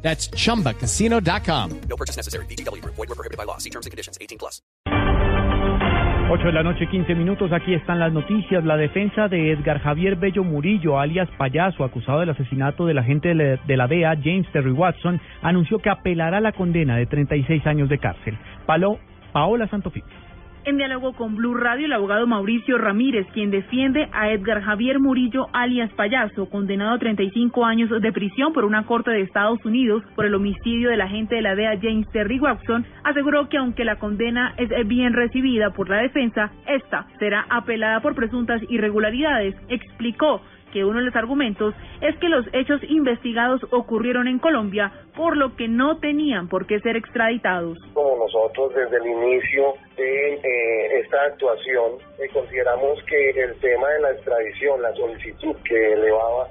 That's chumbacasino.com. No purchase necessary. BGW. Void were prohibited by law. See terms and conditions. 18 plus. 8 de la noche, 15 minutos. Aquí están las noticias. La defensa de Edgar Javier Bello Murillo, alias Payaso, acusado del asesinato del agente de la, de la DEA, James Terry Watson, anunció que apelará la condena de 36 años de cárcel. Palo, Paola Santofimio. En diálogo con Blue Radio, el abogado Mauricio Ramírez, quien defiende a Edgar Javier Murillo, alias Payaso, condenado a 35 años de prisión por una corte de Estados Unidos por el homicidio del agente de la DEA James Terry Watson, aseguró que aunque la condena es bien recibida por la defensa, esta será apelada por presuntas irregularidades. Explicó que uno de los argumentos es que los hechos investigados ocurrieron en Colombia, por lo que no tenían por qué ser extraditados. Como nosotros desde el inicio de eh, esta actuación eh, consideramos que el tema de la extradición, la solicitud que elevaba el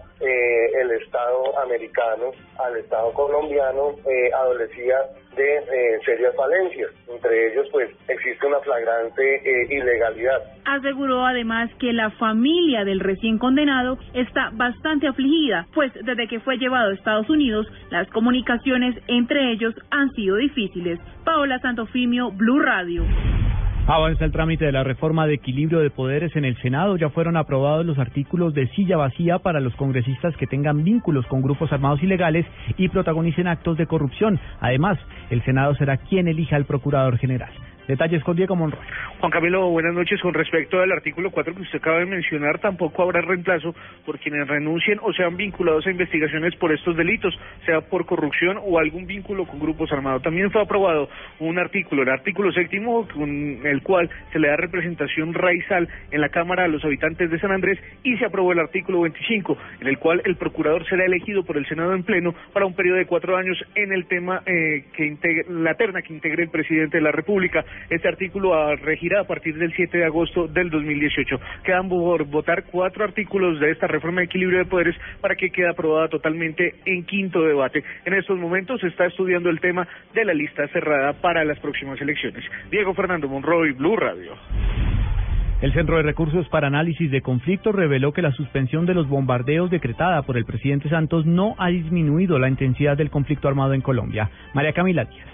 Al Estado colombiano eh, adolecía de eh, serias falencias. Entre ellos, pues, existe una flagrante eh, ilegalidad. Aseguró además que la familia del recién condenado está bastante afligida, pues desde que fue llevado a Estados Unidos, las comunicaciones entre ellos han sido difíciles. Paola Santofimio, Blue Radio. Avanza el trámite de la reforma de equilibrio de poderes en el Senado. Ya fueron aprobados los artículos de silla vacía para los congresistas que tengan vínculos con grupos armados ilegales y protagonicen actos de corrupción. Además, el Senado será quien elija al procurador general. Detalles con Diego Monroy. Juan Camilo, buenas noches. Con respecto al artículo 4 que usted acaba de mencionar, tampoco habrá reemplazo por quienes renuncien o sean vinculados a investigaciones por estos delitos, sea por corrupción o algún vínculo con grupos armados. También fue aprobado un artículo, el artículo séptimo, con el cual se le da representación raizal en la Cámara a los habitantes de San Andrés y se aprobó el artículo 25, en el cual el procurador será elegido por el Senado en pleno para un periodo de cuatro años en el tema eh, que integre, la terna que integre el presidente de la República. Este artículo regirá a partir del 7 de agosto del 2018. Quedan por votar cuatro artículos de esta reforma de equilibrio de poderes para que quede aprobada totalmente en quinto debate. En estos momentos se está estudiando el tema de la lista cerrada para las próximas elecciones. Diego Fernando Monroy, Blue Radio. El Centro de Recursos para Análisis de Conflictos reveló que la suspensión de los bombardeos decretada por el presidente Santos no ha disminuido la intensidad del conflicto armado en Colombia. María Camila Díaz.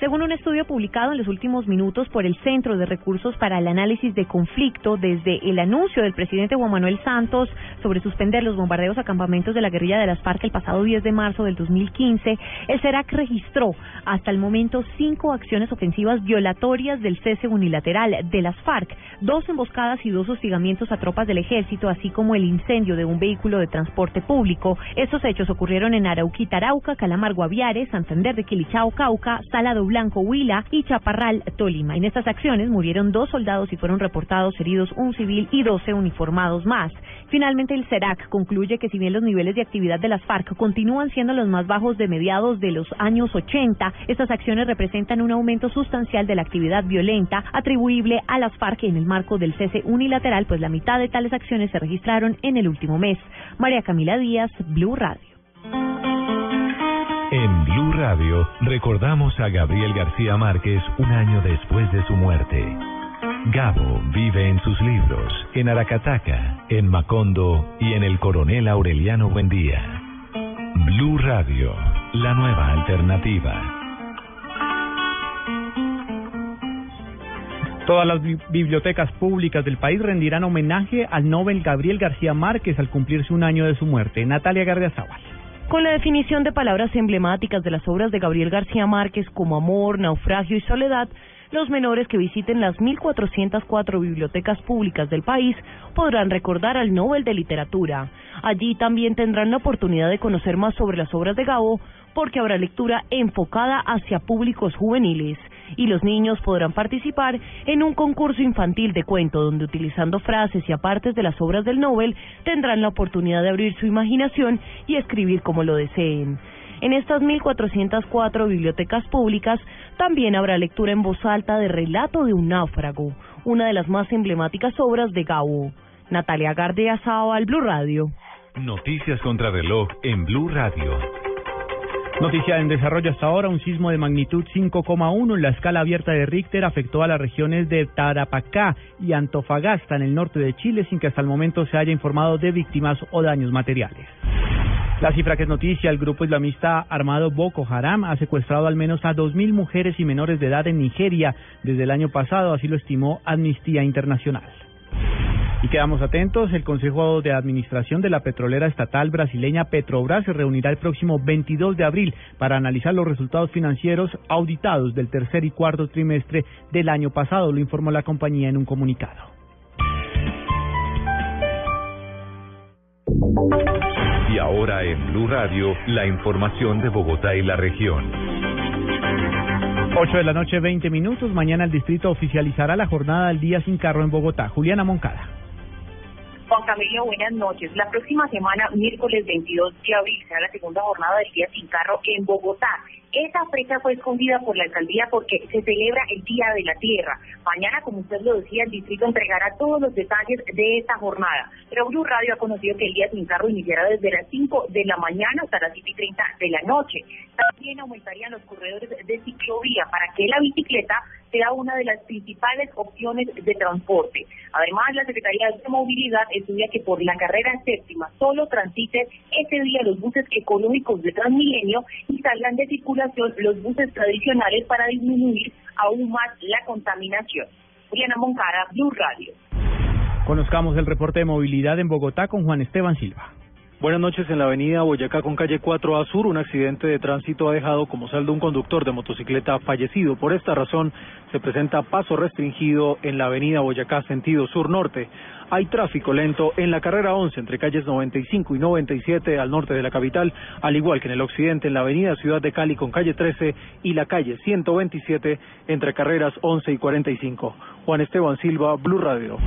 Según un estudio publicado en los últimos minutos por el Centro de Recursos para el Análisis de Conflicto, desde el anuncio del presidente Juan Manuel Santos sobre suspender los bombardeos a campamentos de la guerrilla de las FARC el pasado 10 de marzo del 2015, el CERAC registró hasta el momento cinco acciones ofensivas violatorias del cese unilateral de las FARC, dos emboscadas y dos hostigamientos a tropas del ejército, así como el incendio de un vehículo de transporte público. Estos hechos ocurrieron en Arauquita, Arauca, Calamar, Guaviare, Santander de Quilichao, Cauca, Salado Blanco, Huila y Chaparral, Tolima. En estas acciones murieron dos soldados y fueron reportados heridos un civil y doce uniformados más. Finalmente, el CERAC concluye que si bien los niveles de actividad de las FARC continúan siendo los más bajos de mediados de los años 80, estas acciones representan un aumento sustancial de la actividad violenta atribuible a las FARC en el marco del cese unilateral, pues la mitad de tales acciones se registraron en el último mes. María Camila Díaz, Blue Radio. En Blue Radio recordamos a Gabriel García Márquez un año después de su muerte. Gabo vive en sus libros, en Aracataca, en Macondo y en el Coronel Aureliano Buendía. Blue Radio, la nueva alternativa. Todas las bibliotecas públicas del país rendirán homenaje al Nobel Gabriel García Márquez al cumplirse un año de su muerte. Natalia Gardiazabal. Con la definición de palabras emblemáticas de las obras de Gabriel García Márquez como amor, naufragio y soledad, los menores que visiten las 1.404 bibliotecas públicas del país podrán recordar al Nobel de Literatura. Allí también tendrán la oportunidad de conocer más sobre las obras de Gabo, porque habrá lectura enfocada hacia públicos juveniles y los niños podrán participar en un concurso infantil de cuento donde utilizando frases y apartes de las obras del Nobel tendrán la oportunidad de abrir su imaginación y escribir como lo deseen. En estas 1.404 bibliotecas públicas también habrá lectura en voz alta de Relato de un náufrago, una de las más emblemáticas obras de Gabo. Natalia Gardea al Blue Radio. Noticias contra reloj en Blue Radio. Noticia en desarrollo hasta ahora, un sismo de magnitud 5,1 en la escala abierta de Richter afectó a las regiones de Tarapacá y Antofagasta en el norte de Chile sin que hasta el momento se haya informado de víctimas o daños materiales. La cifra que es noticia, el grupo islamista armado Boko Haram ha secuestrado al menos a 2.000 mujeres y menores de edad en Nigeria desde el año pasado, así lo estimó Amnistía Internacional. Y quedamos atentos, el Consejo de Administración de la petrolera estatal brasileña Petrobras se reunirá el próximo 22 de abril para analizar los resultados financieros auditados del tercer y cuarto trimestre del año pasado, lo informó la compañía en un comunicado. Y ahora en Blue Radio, la información de Bogotá y la región. 8 de la noche, 20 minutos. Mañana el distrito oficializará la jornada del día sin carro en Bogotá. Juliana Moncada. Juan Camilo, buenas noches. La próxima semana, miércoles 22 de abril, será la segunda jornada del Día Sin Carro en Bogotá. Esa fecha fue escondida por la alcaldía porque se celebra el Día de la Tierra. Mañana, como usted lo decía, el distrito entregará todos los detalles de esta jornada. Pero Blue Radio ha conocido que el Día Sin Carro iniciará desde las 5 de la mañana hasta las 7 y 30 de la noche. También aumentarían los corredores de ciclovía para que la bicicleta sea una de las principales opciones de transporte. Además, la Secretaría de Movilidad estudia que por la carrera séptima solo transiten ese día los buses económicos de Transmilenio y salgan de circulación los buses tradicionales para disminuir aún más la contaminación. Juliana Moncara, Blue Radio. Conozcamos el reporte de movilidad en Bogotá con Juan Esteban Silva. Buenas noches. En la avenida Boyacá con calle 4 A Sur, un accidente de tránsito ha dejado como saldo un conductor de motocicleta fallecido. Por esta razón, se presenta paso restringido en la avenida Boyacá sentido sur-norte. Hay tráfico lento en la carrera 11 entre calles 95 y 97 al norte de la capital, al igual que en el occidente en la avenida Ciudad de Cali con calle 13 y la calle 127 entre carreras 11 y 45. Juan Esteban Silva, Blue Radio.